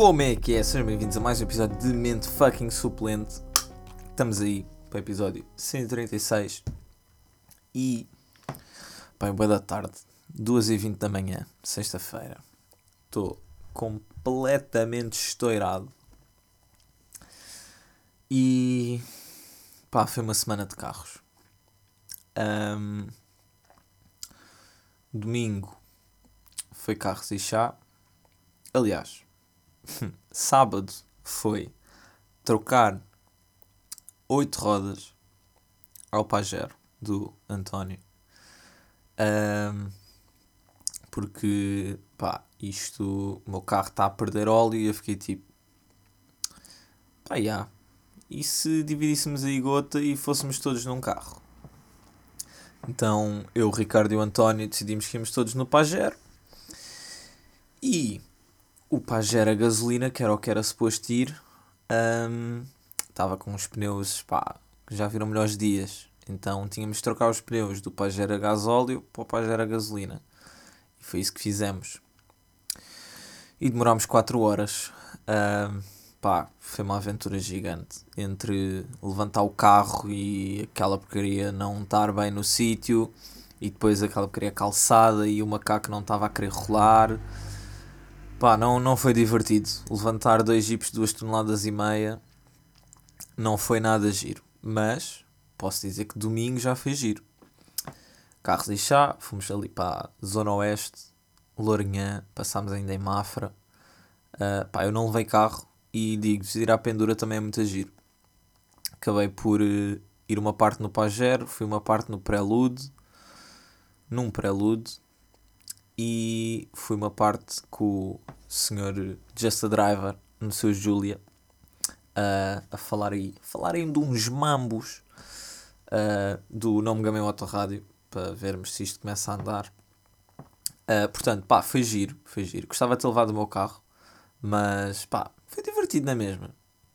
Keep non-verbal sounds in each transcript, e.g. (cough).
Como é que é? Sejam bem-vindos a mais um episódio de Mente Fucking Suplente. Estamos aí para o episódio 136 e. Bem, boa da tarde, 2h20 da manhã, sexta-feira. Estou completamente estourado. E. pá, foi uma semana de carros. Ahm, domingo foi carros e chá. Aliás, (laughs) sábado foi trocar oito rodas ao Pajero do António. Ahm, porque, pá, isto, o meu carro está a perder óleo e eu fiquei tipo, pá, já. E se dividíssemos a gota e fôssemos todos num carro? Então, eu, o Ricardo e o António decidimos que íamos todos no Pajero. E o Pajero a gasolina, que era o que era suposto ir, estava com os pneus, pá, que já viram melhores dias. Então tínhamos de trocar os pneus do Pajero a gasóleo para o Pajero a gasolina. E foi isso que fizemos. E demorámos 4 horas. Hum, pá, foi uma aventura gigante. Entre levantar o carro e aquela porcaria não estar bem no sítio. E depois aquela porcaria calçada e o macaco não estava a querer rolar. Pá, não, não foi divertido. Levantar dois jipes 2 toneladas e meia não foi nada giro. Mas posso dizer que domingo já foi giro. Carros e chá, fomos ali para a Zona Oeste, Lourinhã, passámos ainda em Mafra. Uh, pá, eu não levei carro e digo-vos, ir à pendura também é muito giro. Acabei por uh, ir uma parte no Pajero, fui uma parte no Prelude, num Prelude, e fui uma parte com o senhor Just a Driver no seu Julia uh, a falar aí, falarem de uns mambos uh, do nome Gamei Rádio para vermos se isto começa a andar. Uh, portanto, pá, foi giro, foi giro. Gostava de ter levado o meu carro, mas pá, foi divertido na mesma.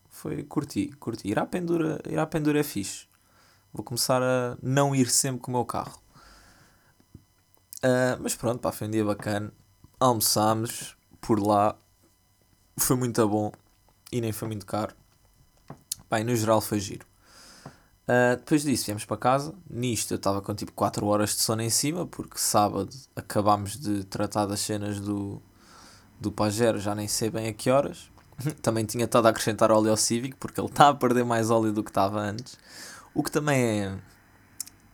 Foi, curti, curti. Ir à pendura, ir à pendura é fixe. Vou começar a não ir sempre com o meu carro. Uh, mas pronto, pá, foi um dia bacana. Almoçámos por lá. Foi muito bom e nem foi muito caro. Pá, e no geral foi giro. Uh, depois disso viemos para casa. Nisto eu estava com tipo 4 horas de sono em cima, porque sábado acabámos de tratar das cenas do, do Pajero, já nem sei bem a que horas. (laughs) também tinha estado a acrescentar óleo ao Civic, porque ele está a perder mais óleo do que estava antes. O que também é,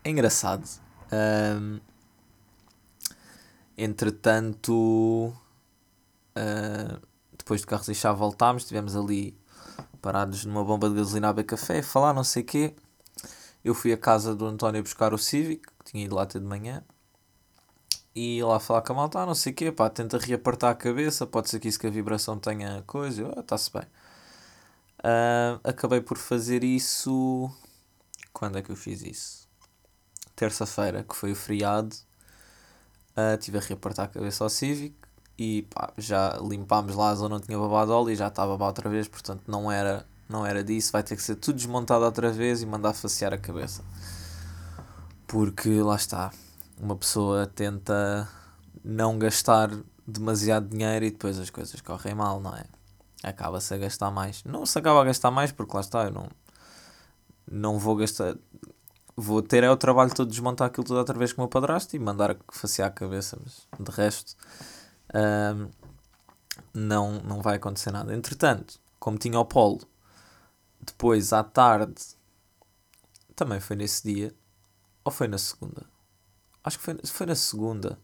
é engraçado. Um, entretanto, uh, depois de carros e chá voltámos, estivemos ali parados numa bomba de gasolina a beber café, a falar não sei o quê. Eu fui à casa do António buscar o Civic, que tinha ido lá até de manhã. E lá falar com a malta, ah, não sei o quê, pá, tenta reapertar a cabeça, pode ser que isso que a vibração tenha coisa, ah, está-se bem. Uh, acabei por fazer isso. Quando é que eu fiz isso? Terça-feira, que foi o feriado. Uh, tive a reapertar a cabeça ao Civic e pá, já limpámos lá a zona onde tinha babado óleo e já estava babado outra vez, portanto não era, não era disso, vai ter que ser tudo desmontado outra vez e mandar facear a cabeça. Porque lá está, uma pessoa tenta não gastar demasiado dinheiro e depois as coisas correm mal, não é? Acaba-se a gastar mais. Não se acaba a gastar mais porque lá está, eu não, não vou gastar. Vou ter é o trabalho todo de desmontar aquilo tudo outra vez com o meu padrasto e mandar facear a cabeça, mas de resto um, não, não vai acontecer nada. Entretanto, como tinha o polo, depois à tarde, também foi nesse dia, ou foi na segunda? Acho que foi, foi na segunda.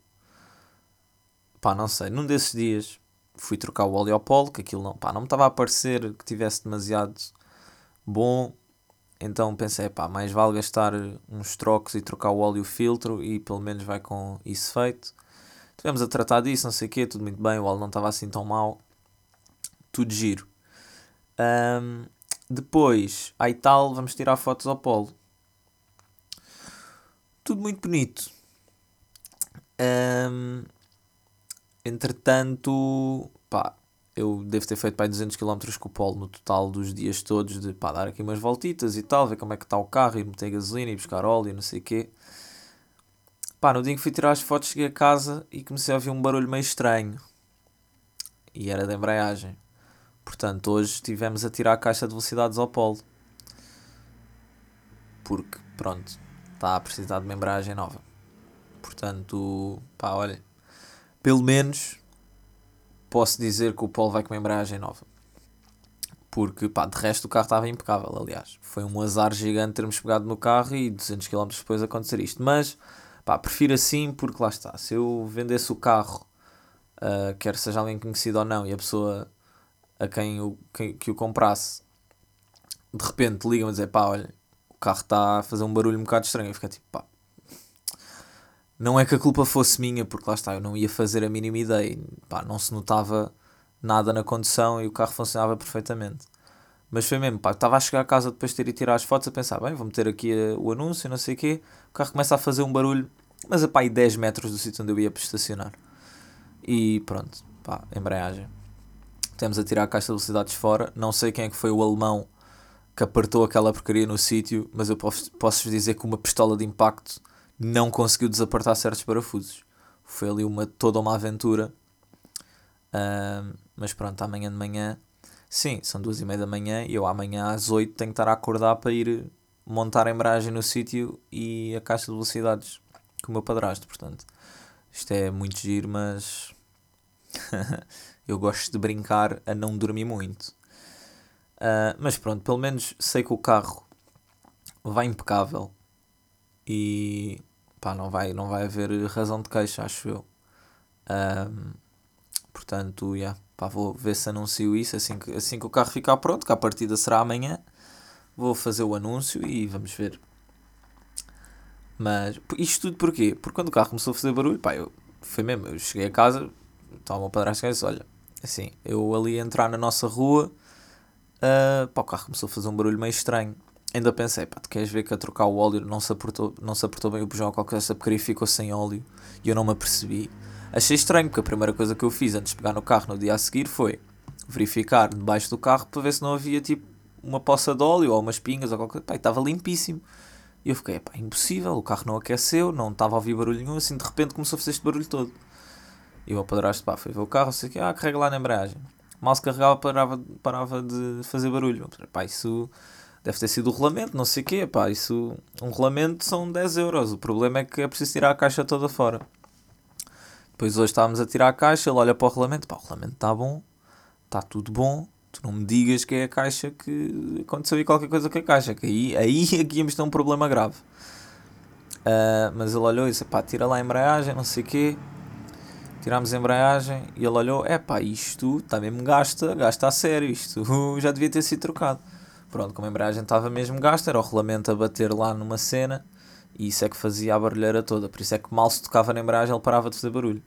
Pá, não sei. Num desses dias fui trocar o óleo ao polo, que aquilo não, pá, não me estava a parecer que tivesse demasiado bom. Então pensei, pá, mais vale gastar uns trocos e trocar o óleo filtro e pelo menos vai com isso feito. Tivemos a tratar disso, não sei o quê, tudo muito bem, o óleo não estava assim tão mal. Tudo giro. Um, depois, aí tal, vamos tirar fotos ao polo. Tudo muito bonito. Um, entretanto, pá, eu devo ter feito para 200 km com o polo no total dos dias todos de pá, dar aqui umas voltitas e tal, ver como é que está o carro, ir meter gasolina e buscar óleo, não sei o quê. Pá, no dia que fui tirar as fotos, cheguei a casa e comecei a ouvir um barulho meio estranho. E era da embreagem. Portanto, hoje tivemos a tirar a caixa de velocidades ao polo. Porque, pronto, está a precisar de uma embreagem nova. Portanto, pá, olha, pelo menos posso dizer que o polo vai com uma embreagem nova. Porque, pá, de resto o carro estava impecável, aliás. Foi um azar gigante termos pegado no carro e 200 km depois acontecer isto. Mas, pá, prefiro assim porque lá está. Se eu vendesse o carro, uh, quer seja alguém conhecido ou não, e a pessoa a quem o, que, que o comprasse, de repente liga-me a dizer, pá, olha, o carro está a fazer um barulho um bocado estranho. Eu fico tipo, pá, não é que a culpa fosse minha, porque lá está, eu não ia fazer a mínima ideia. Pá, não se notava nada na condução e o carro funcionava perfeitamente. Mas foi mesmo, pá, estava a chegar a casa depois de ter ido tirar as fotos a pensar, bem, vou meter aqui eh, o anúncio, não sei o quê. O carro começa a fazer um barulho, mas a pá, aí 10 metros do sítio onde eu ia para estacionar. E pronto, pá, embreagem. Temos a tirar a caixa de velocidades fora. Não sei quem é que foi o alemão que apertou aquela porcaria no sítio, mas eu posso, posso dizer que uma pistola de impacto não conseguiu desapertar certos parafusos. Foi ali uma, toda uma aventura. Uh, mas pronto, amanhã de manhã, sim, são duas e meia da manhã e eu amanhã às oito tenho que estar a acordar para ir montar a embreagem no sítio e a caixa de velocidades com o meu padrasto. Portanto, isto é muito giro, mas (laughs) eu gosto de brincar a não dormir muito. Uh, mas pronto, pelo menos sei que o carro vai impecável e pá, não vai, não vai haver razão de queixa, acho eu. Um, portanto, yeah, pá, vou ver se anuncio isso assim que, assim que o carro ficar pronto, que a partida será amanhã. Vou fazer o anúncio e vamos ver. Mas isto tudo porquê? Porque quando o carro começou a fazer barulho, pá, eu, foi mesmo, eu cheguei a casa, estava o meu padrasto e disse, olha, assim, eu ali a entrar na nossa rua, uh, pá, o carro começou a fazer um barulho meio estranho ainda pensei, pá, tu queres ver que a trocar o óleo não se apertou, não se apertou bem o bujão, qualquer essa porcaria ficou sem óleo e eu não me apercebi. Achei estranho, porque a primeira coisa que eu fiz antes de pegar no carro no dia a seguir foi verificar debaixo do carro para ver se não havia tipo uma poça de óleo ou umas pingas ou qualquer coisa. Pá, estava limpíssimo. E eu fiquei, pá, impossível, o carro não aqueceu, não estava a ouvir barulho nenhum, assim de repente começou a fazer este barulho todo. E o meu pá, foi ver o carro, sei que, ah, carrega lá na embreagem. Mal se carregava, parava, parava de fazer barulho. Pá, isso deve ter sido o regulamento, não sei o quê, pá, isso, um regulamento são 10 euros, o problema é que é preciso tirar a caixa toda fora. Depois hoje estávamos a tirar a caixa, ele olha para o regulamento, pá, o regulamento está bom, está tudo bom, tu não me digas que é a caixa que aconteceu aí qualquer coisa com a caixa, que aí, aí aqui íamos ter um problema grave. Uh, mas ele olhou e disse, pá, tira lá a embreagem, não sei o quê, tirámos a embreagem e ele olhou, é pá, isto está mesmo gasta, gasta a sério, isto (laughs) já devia ter sido trocado. Pronto, como a embreagem estava mesmo gasta, era o rolamento a bater lá numa cena e isso é que fazia a barulheira toda. Por isso é que mal se tocava na embreagem ele parava de fazer barulho.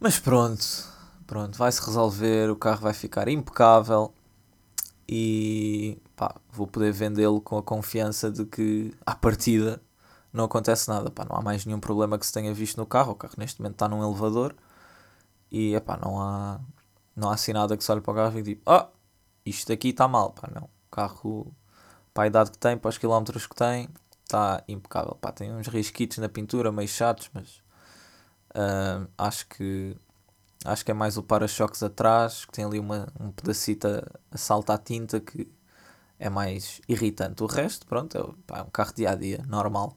Mas pronto, pronto, vai-se resolver, o carro vai ficar impecável e pá, vou poder vendê-lo com a confiança de que à partida não acontece nada, pá, não há mais nenhum problema que se tenha visto no carro, o carro neste momento está num elevador e epá, não há não há assim nada que se olhe para o carro e tipo, oh, isto aqui está mal, pá, não. O carro, para a idade que tem, para os quilómetros que tem, está impecável. Pá, tem uns risquitos na pintura, meio chatos, mas uh, acho que acho que é mais o para-choques atrás, que tem ali uma, um pedacito a, a saltar tinta que é mais irritante. O resto, pronto, é, pá, é um carro dia a dia, normal.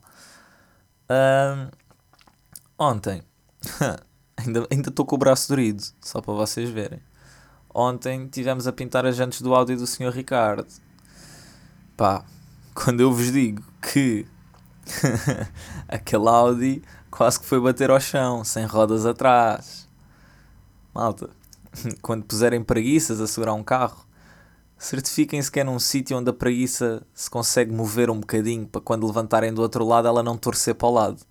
Ontem, (laughs) ainda estou com o braço dorido, só para vocês verem. Ontem tivemos a pintar as jantes do Audi do Sr. Ricardo. Pá, (laughs) quando eu vos digo que (laughs) aquele Audi quase que foi bater ao chão, sem rodas atrás. Malta, (laughs) quando puserem preguiças a segurar um carro, certifiquem-se que é num sítio onde a preguiça se consegue mover um bocadinho para quando levantarem do outro lado ela não torcer para o lado.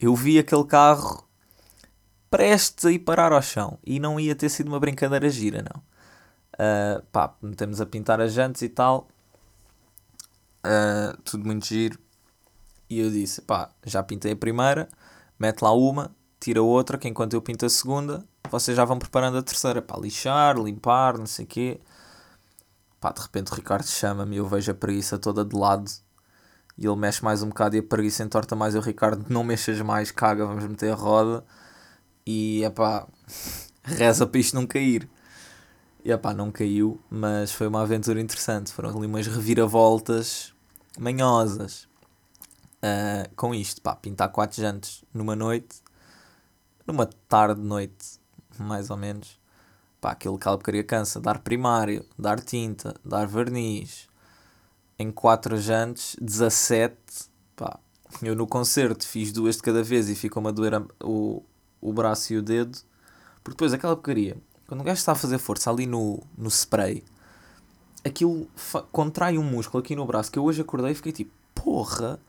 Eu vi aquele carro prestes a ir parar ao chão. E não ia ter sido uma brincadeira gira, não. Uh, pá, metemos a pintar as jantes e tal. Uh, tudo muito giro. E eu disse, pá, já pintei a primeira, mete lá uma, tira outra, que enquanto eu pinto a segunda, vocês já vão preparando a terceira, para lixar, limpar, não sei o quê. Pá, de repente o Ricardo chama-me e eu vejo a preguiça toda de lado. E ele mexe mais um bocado e a preguiça entorta mais. E o Ricardo, não mexas mais, caga, vamos meter a roda. E é pá, reza para isto não cair. E pá, não caiu, mas foi uma aventura interessante. Foram ali umas reviravoltas manhosas. Uh, com isto, pá, pintar quatro jantes numa noite, numa tarde, noite, mais ou menos. Pá, ela queria cansa. Dar primário, dar tinta, dar verniz. Em quatro jantes, 17. Pá, eu no concerto fiz duas de cada vez e ficou-me a doer o, o braço e o dedo. Porque depois aquela porcaria, quando o gajo está a fazer força ali no, no spray, aquilo contrai um músculo aqui no braço que eu hoje acordei e fiquei tipo, porra,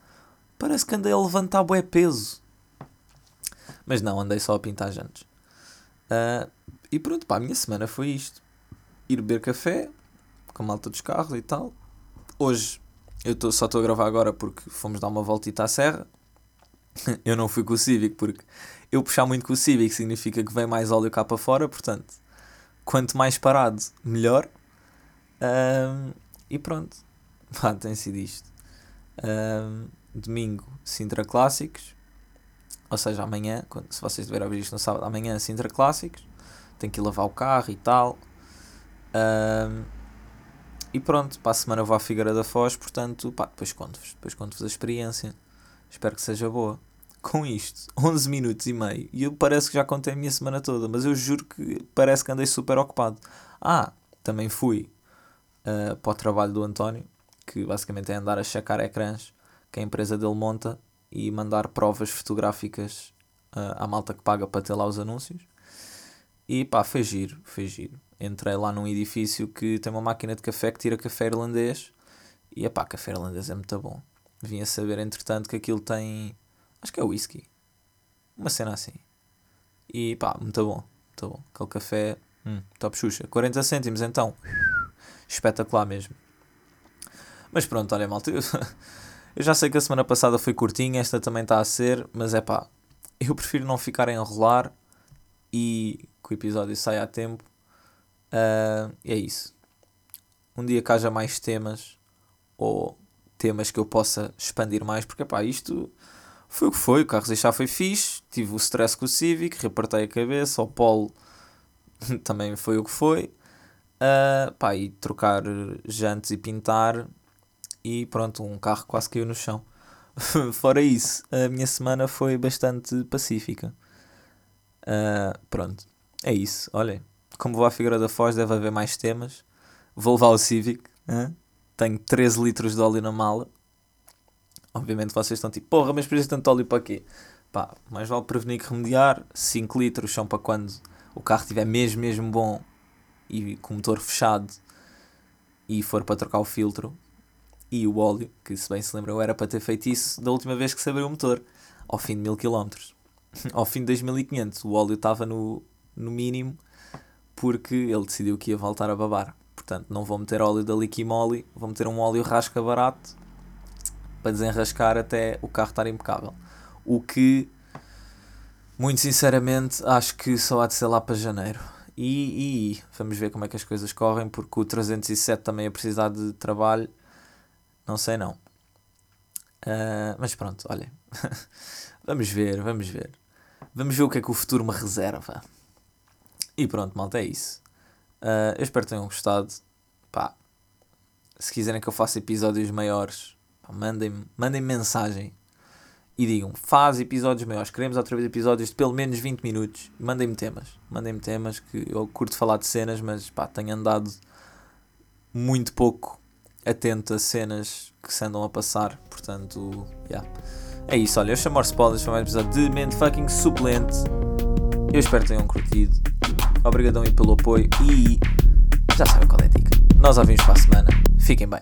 parece que andei a levantar bué peso. Mas não, andei só a pintar jantes. Uh, e pronto, pá, a minha semana foi isto. Ir beber café, com a malta dos carros e tal. Hoje, eu tô, só estou a gravar agora porque fomos dar uma voltita à serra. (laughs) eu não fui com o Civic porque eu puxar muito com o Civic significa que vem mais óleo cá para fora, portanto, quanto mais parado, melhor. Uh, e pronto, (laughs) pá, tem sido isto. Uh, domingo, Sintra Clássicos. Ou seja, amanhã, quando, se vocês tiverem a ouvir isto no sábado, amanhã Sintra Clássicos. Tenho que ir lavar o carro e tal. Uh, e pronto, para a semana vou à Figueira da Foz, portanto, pá, depois conto-vos. Depois conto-vos a experiência. Espero que seja boa. Com isto, 11 minutos e meio. E eu parece que já contei a minha semana toda, mas eu juro que parece que andei super ocupado. Ah, também fui uh, para o trabalho do António, que basicamente é andar a checar ecrãs que a empresa dele monta e mandar provas fotográficas uh, à malta que paga para ter lá os anúncios. E pá, foi giro, foi giro. Entrei lá num edifício que tem uma máquina de café que tira café irlandês. E pá, café irlandês é muito bom. Vim a saber, entretanto, que aquilo tem. Acho que é whisky. Uma cena assim. E pá, muito bom. Muito bom. Aquele café. Hum, top xuxa. 40 cêntimos então. Espetacular mesmo. Mas pronto, olha, malta. (laughs) Eu já sei que a semana passada foi curtinha, esta também está a ser, mas é pá, eu prefiro não ficar a enrolar e que o episódio saia a tempo. Uh, é isso. Um dia que haja mais temas ou temas que eu possa expandir mais, porque pá, isto foi o que foi. O carro já foi fixe, tive o stress com o Civic, repartei a cabeça, o Polo (laughs) também foi o que foi. Uh, pá, e trocar jantes e pintar e pronto, um carro quase caiu no chão. (laughs) Fora isso, a minha semana foi bastante pacífica. Uh, pronto, é isso. Olhem, como vou à Figueira da Foz, deve haver mais temas. Vou levar o Civic. Tenho 13 litros de óleo na mala. Obviamente vocês estão tipo, porra, mas precisa tanto óleo para quê? Pá, mais vale prevenir que remediar. 5 litros são para quando o carro estiver mesmo, mesmo bom e com o motor fechado e for para trocar o filtro e o óleo, que se bem se lembram era para ter feito isso da última vez que se abriu o motor, ao fim de 1000 km. (laughs) ao fim de 2500 o óleo estava no, no mínimo porque ele decidiu que ia voltar a babar. Portanto, não vou meter óleo da Liquimoli, vou meter um óleo rasca barato para desenrascar até o carro estar impecável. O que, muito sinceramente, acho que só há de ser lá para janeiro. E, e vamos ver como é que as coisas correm, porque o 307 também é precisar de trabalho não sei não. Uh, mas pronto, olha. (laughs) vamos ver, vamos ver. Vamos ver o que é que o futuro me reserva. E pronto, malta, é isso. Uh, eu espero que tenham gostado. Pá, se quiserem que eu faça episódios maiores, mandem-me mandem mensagem e digam: faz episódios maiores. Queremos outra vez episódios de pelo menos 20 minutos. Mandem-me temas. Mandem-me temas que eu curto falar de cenas, mas pá, tenho andado muito pouco atento a cenas que se andam a passar. Portanto, yeah. é isso. Olha, eu chamo Spoilers foi mais um episódio de Mente Fucking Suplente. Eu espero que tenham curtido. Obrigadão aí pelo apoio e já sabem qual é a dica. Nós ouvimos para a semana. Fiquem bem.